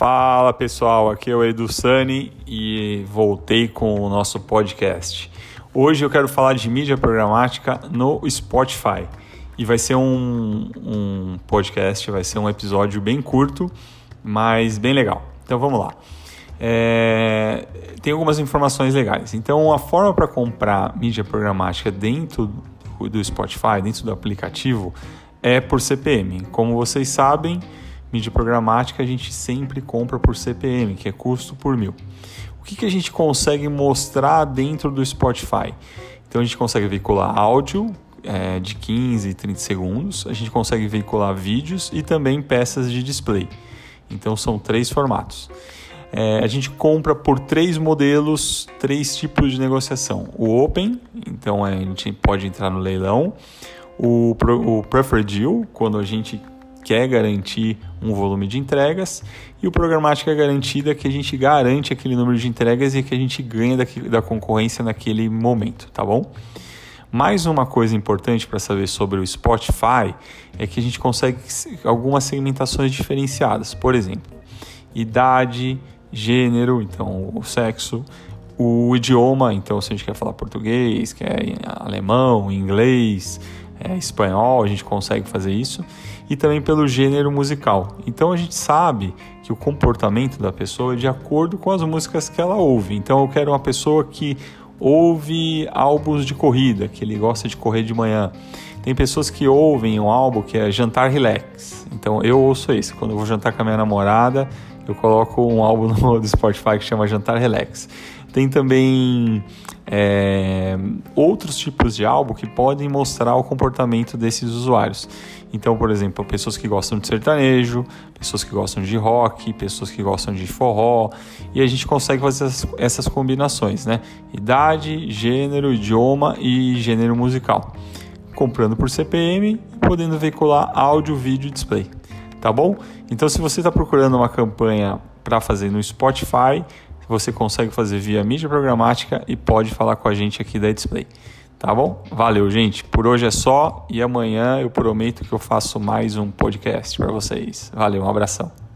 Fala pessoal, aqui é o Edu Sani e voltei com o nosso podcast. Hoje eu quero falar de mídia programática no Spotify e vai ser um, um podcast, vai ser um episódio bem curto, mas bem legal. Então vamos lá. É, tem algumas informações legais. Então a forma para comprar mídia programática dentro do Spotify, dentro do aplicativo, é por CPM. Como vocês sabem, mídia programática a gente sempre compra por CPM, que é custo por mil. O que, que a gente consegue mostrar dentro do Spotify? Então a gente consegue veicular áudio é, de 15 e 30 segundos, a gente consegue veicular vídeos e também peças de display. Então são três formatos. É, a gente compra por três modelos, três tipos de negociação. O Open, então é, a gente pode entrar no leilão. O, o Preferred Deal, quando a gente quer garantir um volume de entregas, e o programática garantida, que a gente garante aquele número de entregas e que a gente ganha da, da concorrência naquele momento, tá bom? Mais uma coisa importante para saber sobre o Spotify é que a gente consegue algumas segmentações diferenciadas. Por exemplo, idade, gênero, então o sexo, o idioma, então se a gente quer falar português, quer alemão, inglês, é, espanhol, a gente consegue fazer isso, e também pelo gênero musical. Então a gente sabe que o comportamento da pessoa é de acordo com as músicas que ela ouve. Então eu quero uma pessoa que ouve álbuns de corrida, que ele gosta de correr de manhã. Tem pessoas que ouvem um álbum que é Jantar Relax. Então eu ouço esse. Quando eu vou jantar com a minha namorada, eu coloco um álbum no, do Spotify que chama Jantar Relax. Tem também é, outros tipos de álbum que podem mostrar o comportamento desses usuários. Então, por exemplo, pessoas que gostam de sertanejo, pessoas que gostam de rock, pessoas que gostam de forró, e a gente consegue fazer essas, essas combinações, né? Idade, gênero, idioma e gênero musical. Comprando por CPM e podendo veicular áudio, vídeo e display. Tá bom? Então, se você está procurando uma campanha para fazer no Spotify, você consegue fazer via mídia programática e pode falar com a gente aqui da Display. Tá bom? Valeu, gente. Por hoje é só e amanhã eu prometo que eu faço mais um podcast para vocês. Valeu, um abração.